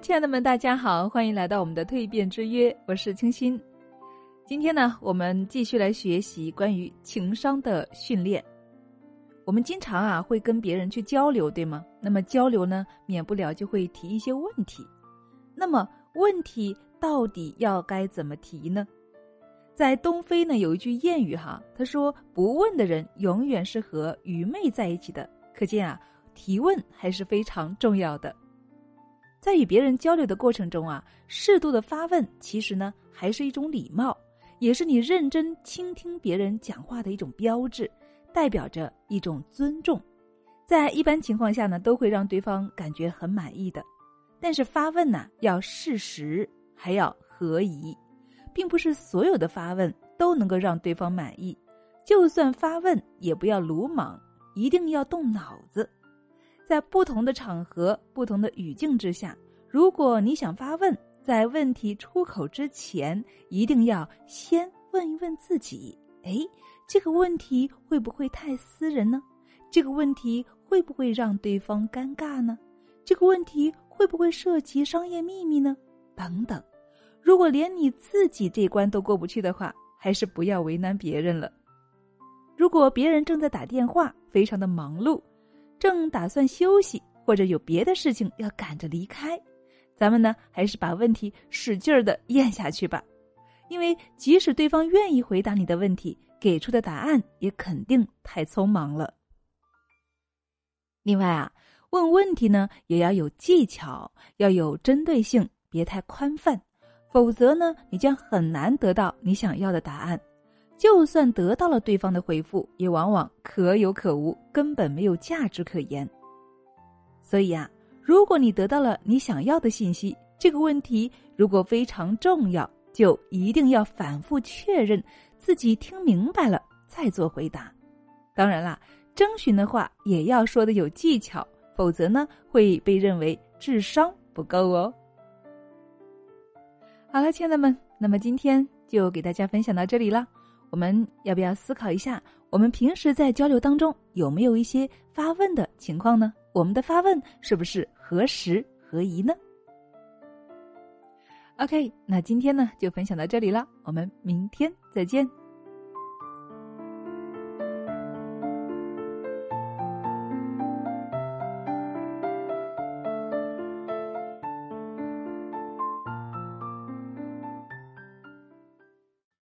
亲爱的们，大家好，欢迎来到我们的蜕变之约，我是清新。今天呢，我们继续来学习关于情商的训练。我们经常啊会跟别人去交流，对吗？那么交流呢，免不了就会提一些问题。那么问题到底要该怎么提呢？在东非呢有一句谚语哈，他说：“不问的人永远是和愚昧在一起的。”可见啊，提问还是非常重要的。在与别人交流的过程中啊，适度的发问，其实呢还是一种礼貌，也是你认真倾听别人讲话的一种标志，代表着一种尊重。在一般情况下呢，都会让对方感觉很满意的。但是发问呢，要适时，还要合宜，并不是所有的发问都能够让对方满意。就算发问，也不要鲁莽，一定要动脑子。在不同的场合、不同的语境之下，如果你想发问，在问题出口之前，一定要先问一问自己：哎，这个问题会不会太私人呢？这个问题会不会让对方尴尬呢？这个问题会不会涉及商业秘密呢？等等。如果连你自己这关都过不去的话，还是不要为难别人了。如果别人正在打电话，非常的忙碌。正打算休息，或者有别的事情要赶着离开，咱们呢还是把问题使劲儿的咽下去吧，因为即使对方愿意回答你的问题，给出的答案也肯定太匆忙了。另外啊，问问题呢也要有技巧，要有针对性，别太宽泛，否则呢你将很难得到你想要的答案。就算得到了对方的回复，也往往可有可无，根本没有价值可言。所以啊，如果你得到了你想要的信息，这个问题如果非常重要，就一定要反复确认自己听明白了再做回答。当然啦，征询的话也要说的有技巧，否则呢会被认为智商不够哦。好了，亲爱的们，那么今天就给大家分享到这里了。我们要不要思考一下，我们平时在交流当中有没有一些发问的情况呢？我们的发问是不是合时合宜呢？OK，那今天呢就分享到这里了，我们明天再见。